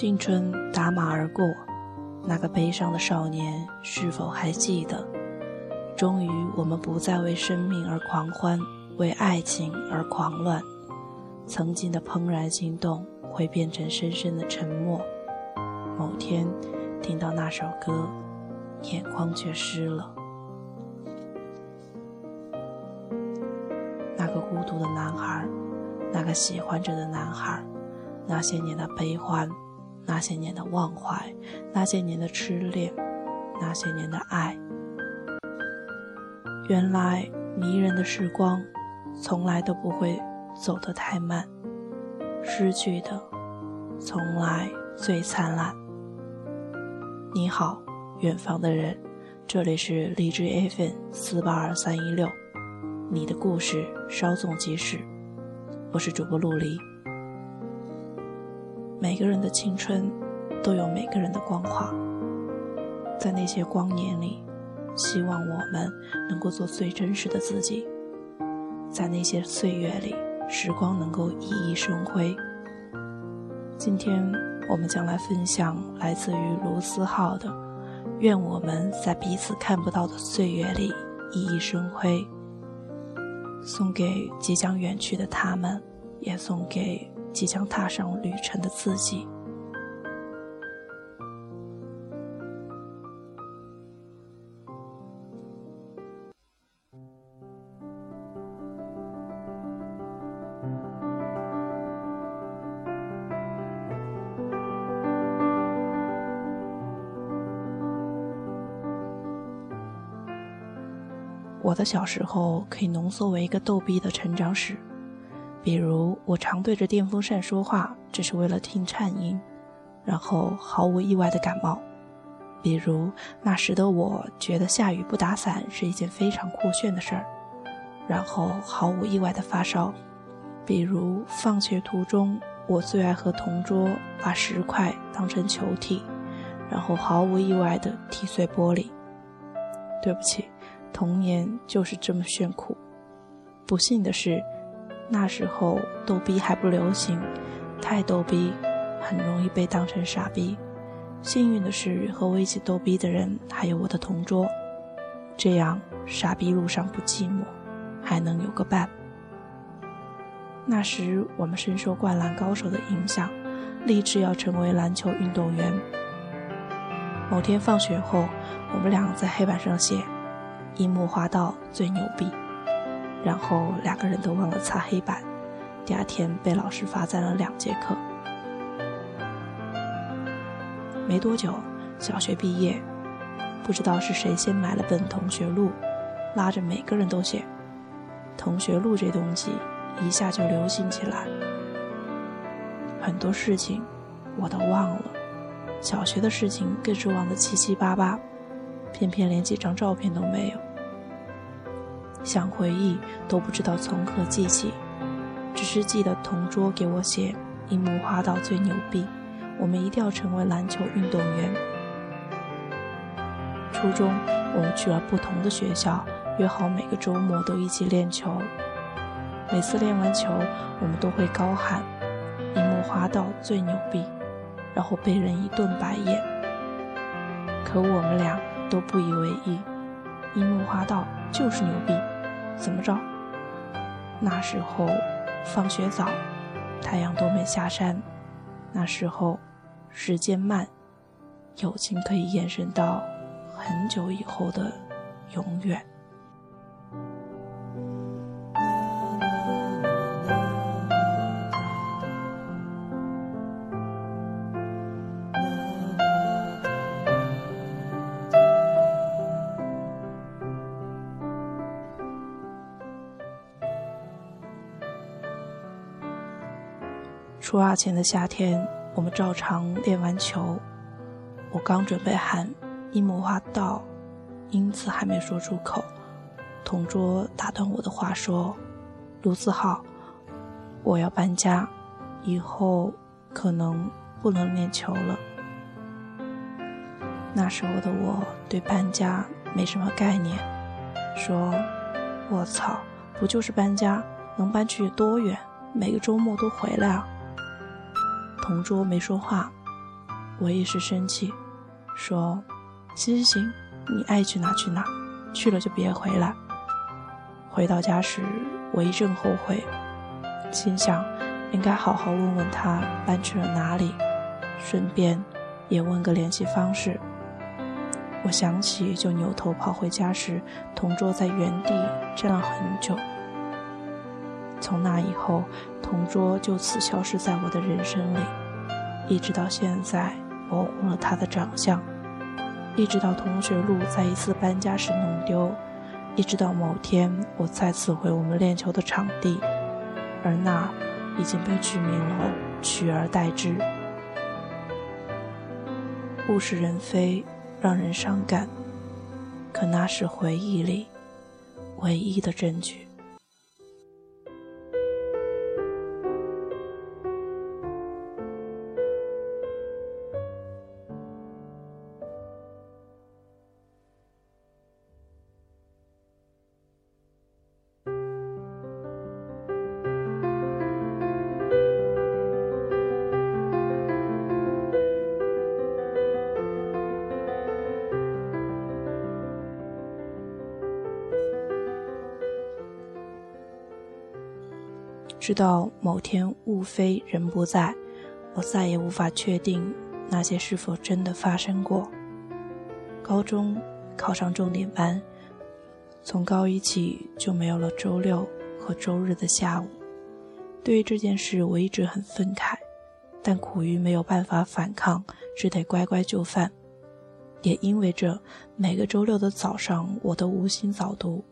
青春打马而过，那个悲伤的少年是否还记得？终于，我们不再为生命而狂欢，为爱情而狂乱。曾经的怦然心动会变成深深的沉默。某天，听到那首歌，眼眶却湿了。那个孤独的男孩，那个喜欢着的男孩，那些年的悲欢，那些年的忘怀，那些年的痴恋，那些年的爱。原来迷人的时光，从来都不会走得太慢，失去的，从来最灿烂。你好，远方的人，这里是荔枝 FM 四八二三一六，你的故事稍纵即逝，我是主播陆离。每个人的青春，都有每个人的光华，在那些光年里。希望我们能够做最真实的自己，在那些岁月里，时光能够熠熠生辉。今天我们将来分享来自于卢思浩的《愿我们在彼此看不到的岁月里熠熠生辉》，送给即将远去的他们，也送给即将踏上旅程的自己。我的小时候可以浓缩为一个逗逼的成长史，比如我常对着电风扇说话，只是为了听颤音，然后毫无意外的感冒；比如那时的我觉得下雨不打伞是一件非常酷炫的事儿，然后毫无意外的发烧；比如放学途中我最爱和同桌把石块当成球踢，然后毫无意外的踢碎玻璃。对不起。童年就是这么炫酷。不幸的是，那时候逗逼还不流行，太逗逼，很容易被当成傻逼。幸运的是，和我一起逗逼的人还有我的同桌，这样傻逼路上不寂寞，还能有个伴。那时我们深受灌篮高手的影响，立志要成为篮球运动员。某天放学后，我们俩在黑板上写。樱木花道最牛逼，然后两个人都忘了擦黑板，第二天被老师罚站了两节课。没多久，小学毕业，不知道是谁先买了本同学录，拉着每个人都写。同学录这东西一下就流行起来，很多事情我都忘了，小学的事情更是忘得七七八八，偏偏连几张照片都没有。想回忆都不知道从何记起，只是记得同桌给我写“樱木花道最牛逼”，我们一定要成为篮球运动员。初中我们去了不同的学校，约好每个周末都一起练球。每次练完球，我们都会高喊“樱木花道最牛逼”，然后被人一顿白眼。可我们俩都不以为意，樱木花道就是牛逼。怎么着？那时候放学早，太阳都没下山。那时候时间慢，友情可以延伸到很久以后的永远。初二前的夏天，我们照常练完球。我刚准备喊“樱木花道”，因此还没说出口。同桌打断我的话说：“卢思浩，我要搬家，以后可能不能练球了。”那时候的我对搬家没什么概念，说：“我操，不就是搬家，能搬去多远？每个周末都回来啊。”同桌没说话，我一时生气，说：“行行行，你爱去哪去哪，去了就别回来。”回到家时，我一阵后悔，心想应该好好问问他搬去了哪里，顺便也问个联系方式。我想起，就扭头跑回家时，同桌在原地站了很久。从那以后，同桌就此消失在我的人生里，一直到现在，我忘了他的长相，一直到同学录在一次搬家时弄丢，一直到某天我再次回我们练球的场地，而那已经被居民楼取而代之。物是人非。让人伤感，可那是回忆里唯一的证据。直到某天物非人不在，我再也无法确定那些是否真的发生过。高中考上重点班，从高一起就没有了周六和周日的下午。对于这件事，我一直很愤慨，但苦于没有办法反抗，只得乖乖就范。也因为这，每个周六的早上，我都无心早读。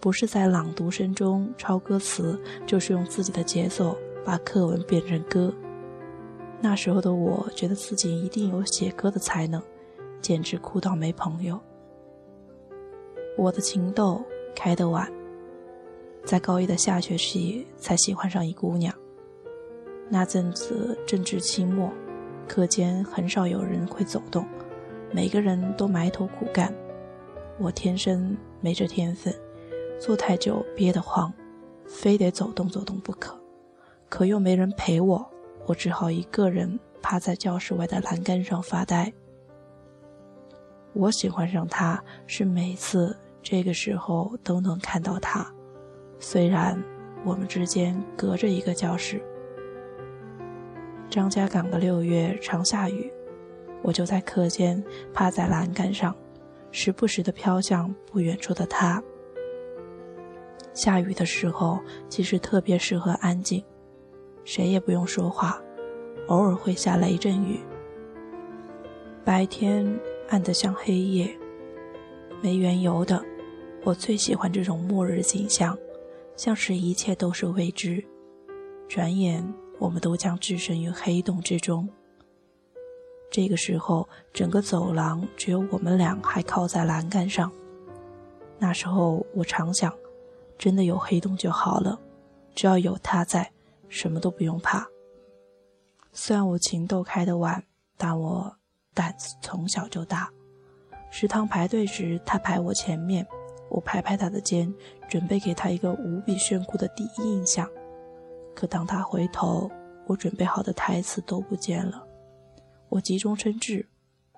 不是在朗读声中抄歌词，就是用自己的节奏把课文变成歌。那时候的我觉得自己一定有写歌的才能，简直酷到没朋友。我的情窦开得晚，在高一的下学期才喜欢上一姑娘。那阵子正值期末，课间很少有人会走动，每个人都埋头苦干。我天生没这天分。坐太久憋得慌，非得走动走动不可，可又没人陪我，我只好一个人趴在教室外的栏杆上发呆。我喜欢上他，是每次这个时候都能看到他，虽然我们之间隔着一个教室。张家港的六月常下雨，我就在课间趴在栏杆上，时不时地飘向不远处的他。下雨的时候，其实特别适合安静，谁也不用说话，偶尔会下雷阵雨。白天暗得像黑夜，没缘由的，我最喜欢这种末日景象，像是一切都是未知。转眼，我们都将置身于黑洞之中。这个时候，整个走廊只有我们俩还靠在栏杆上。那时候，我常想。真的有黑洞就好了，只要有他在，什么都不用怕。虽然我情窦开得晚，但我胆子从小就大。食堂排队时，他排我前面，我拍拍他的肩，准备给他一个无比炫酷的第一印象。可当他回头，我准备好的台词都不见了。我急中生智，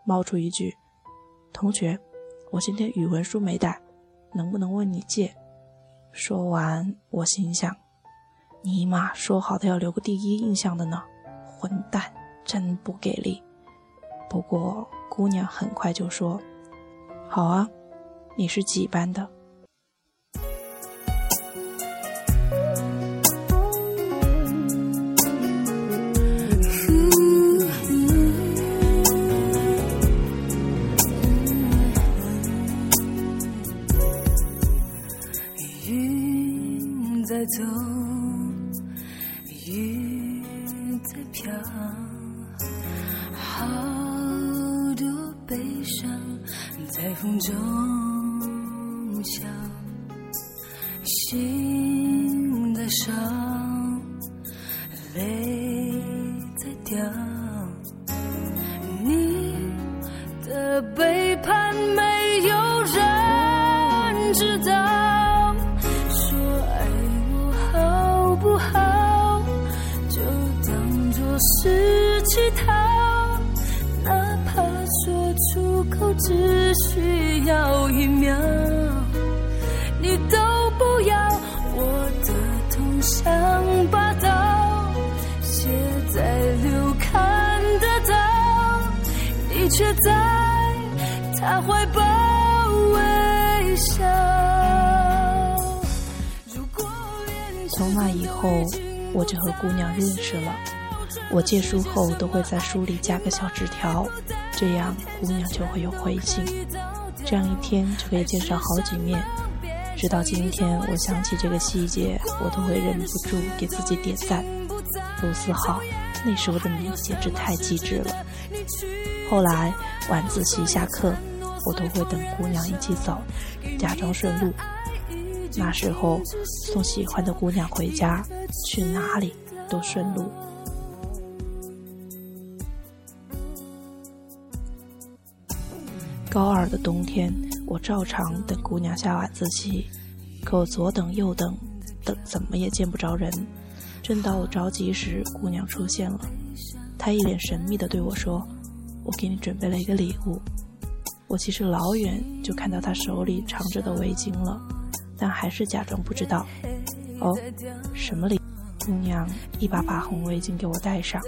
冒出一句：“同学，我今天语文书没带，能不能问你借？”说完，我心想：“尼玛，说好的要留个第一印象的呢？混蛋，真不给力！”不过，姑娘很快就说：“好啊，你是几班的？”走，只需要一秒，你都不要，我的痛像拔刀，写在流看得到，你却在他怀抱微笑。从那以后，我就和姑娘认识了。我借书后都会在书里加个小纸条，这样姑娘就会有回信。这样一天就可以见上好几面。直到今天，我想起这个细节，我都会忍不住给自己点赞。卢思浩，那时候的你简直太机智了。后来晚自习下课，我都会等姑娘一起走，假装顺路。那时候送喜欢的姑娘回家，去哪里都顺路。高二的冬天，我照常等姑娘下晚自习，可我左等右等，等怎么也见不着人。正当我着急时，姑娘出现了，她一脸神秘地对我说：“我给你准备了一个礼物。”我其实老远就看到她手里藏着的围巾了，但还是假装不知道。哦，什么礼？姑娘一把把红围巾给我戴上，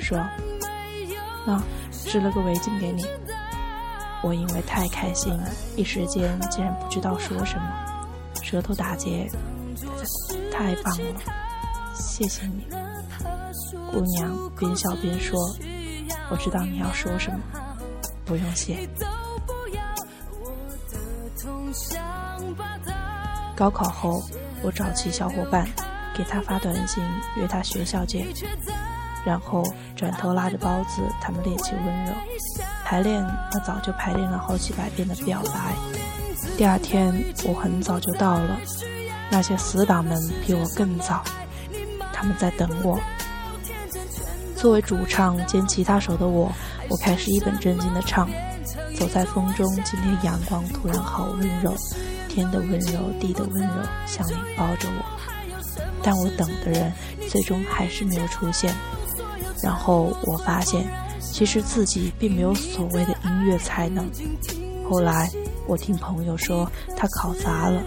说：“那织了个围巾给你。”我因为太开心，一时间竟然不知道说什么，舌头打结。太棒了，谢谢你，姑娘。边笑边说：“我知道你要说什么，不用谢。”高考后，我找齐小伙伴，给他发短信约他学校见。然后转头拉着包子，他们练起温柔排练。那早就排练了好几百遍的表白。第二天我很早就到了，那些死党们比我更早，他们在等我。作为主唱兼吉他手的我，我开始一本正经的唱。走在风中，今天阳光突然好温柔，天的温柔，地的温柔，像你抱着我。但我等的人最终还是没有出现。然后我发现，其实自己并没有所谓的音乐才能。后来我听朋友说，他考砸了，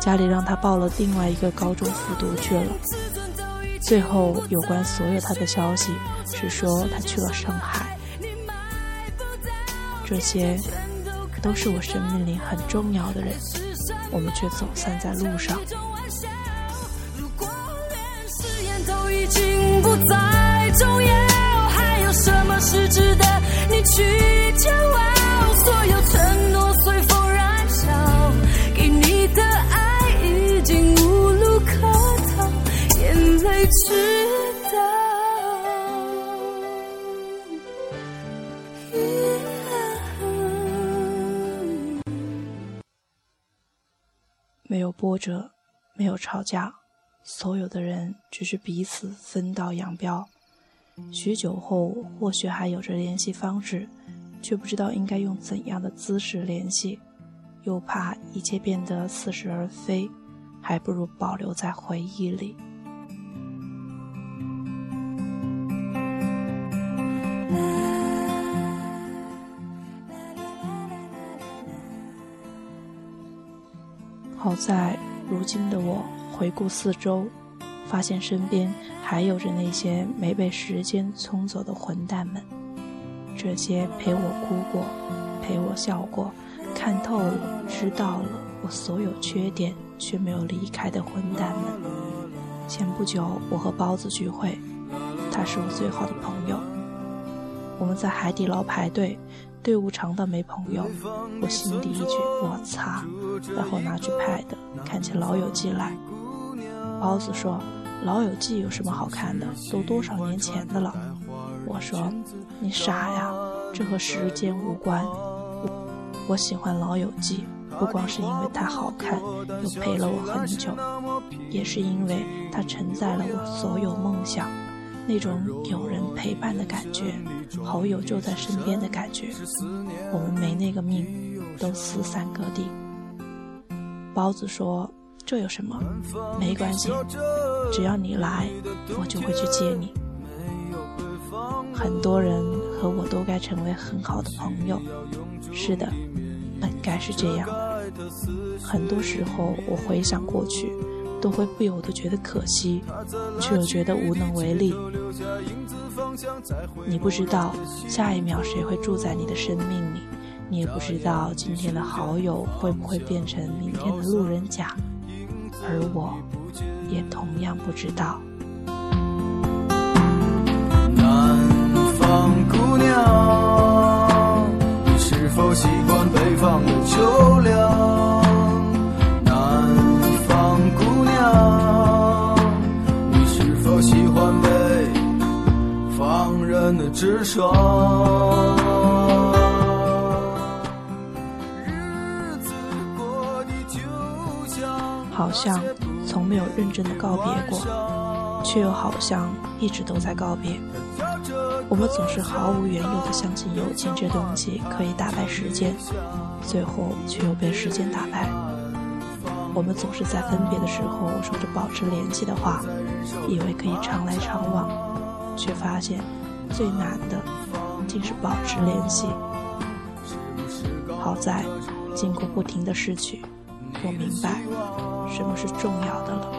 家里让他报了另外一个高中复读去了。最后有关所有他的消息是说他去了上海。这些都是我生命里很重要的人，我们却走散在路上。重要，什么是值得你去骄傲？所有承诺随风燃烧，给你的爱已经无路可逃，眼泪知道。没有波折，没有吵架，所有的人只是彼此分道扬镳。许久后，或许还有着联系方式，却不知道应该用怎样的姿势联系，又怕一切变得似是而非，还不如保留在回忆里。好在如今的我，回顾四周。发现身边还有着那些没被时间冲走的混蛋们，这些陪我哭过、陪我笑过、看透了、知道了我所有缺点却没有离开的混蛋们。前不久，我和包子聚会，他是我最好的朋友。我们在海底捞排队，队伍长到没朋友。我心底一句“我擦”，然后拿去 pad 看起《老友记》来。包子说。《老友记》有什么好看的？都多少年前的了。我说：“你傻呀，这和时间无关。我我喜欢《老友记》，不光是因为它好看，又陪了我很久，也是因为它承载了我所有梦想，那种有人陪伴的感觉，好友就在身边的感觉。我们没那个命，都四散各地。”包子说。这有什么？没关系，只要你来，我就会去接你。很多人和我都该成为很好的朋友，是的，本该是这样的。很多时候，我回想过去，都会不由得觉得可惜，却又觉得无能为力。你不知道下一秒谁会住在你的生命里，你也不知道今天的好友会不会变成明天的路人甲，而我，也同样不知道。南方姑娘，你是否喜欢北方的秋凉？南方姑娘，你是否喜欢北方人的直爽？好像从没有认真的告别过，却又好像一直都在告别。我们总是毫无缘由的相信友情这东西可以打败时间，最后却又被时间打败。我们总是在分别的时候说着保持联系的话，以为可以常来常往，却发现最难的竟是保持联系。好在经过不停的失去，我明白什么是重要的了。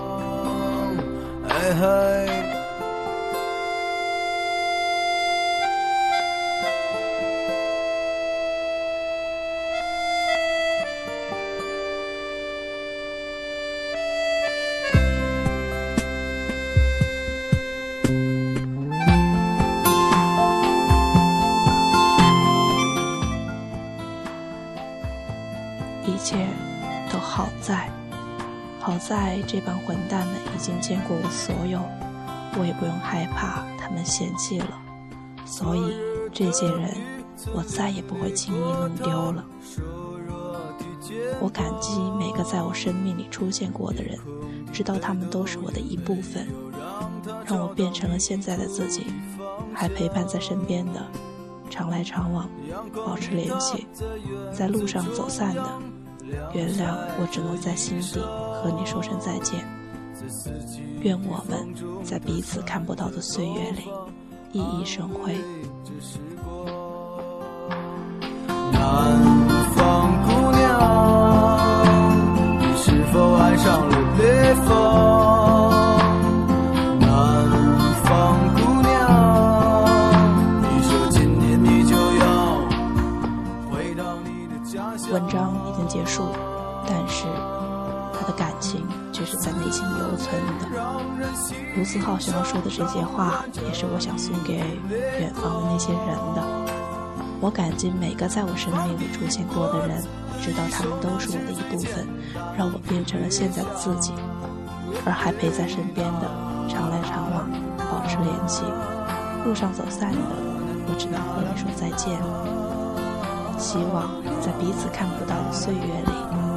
这帮混蛋们已经见过我所有，我也不用害怕他们嫌弃了，所以这些人我再也不会轻易弄丢了。我感激每个在我生命里出现过的人，知道他们都是我的一部分，让我变成了现在的自己，还陪伴在身边的，常来常往，保持联系，在路上走散的。原谅我只能在心底和你说声再见。愿我们在彼此看不到的岁月里熠熠生辉。南方姑娘，你是否爱上了北方？想要说的这些话，也是我想送给远方的那些人的。我感激每个在我生命里出现过的人，知道他们都是我的一部分，让我变成了现在的自己。而还陪在身边的，常来常往，保持联系。路上走散的，我只能和你说再见。希望在彼此看不到的岁月里。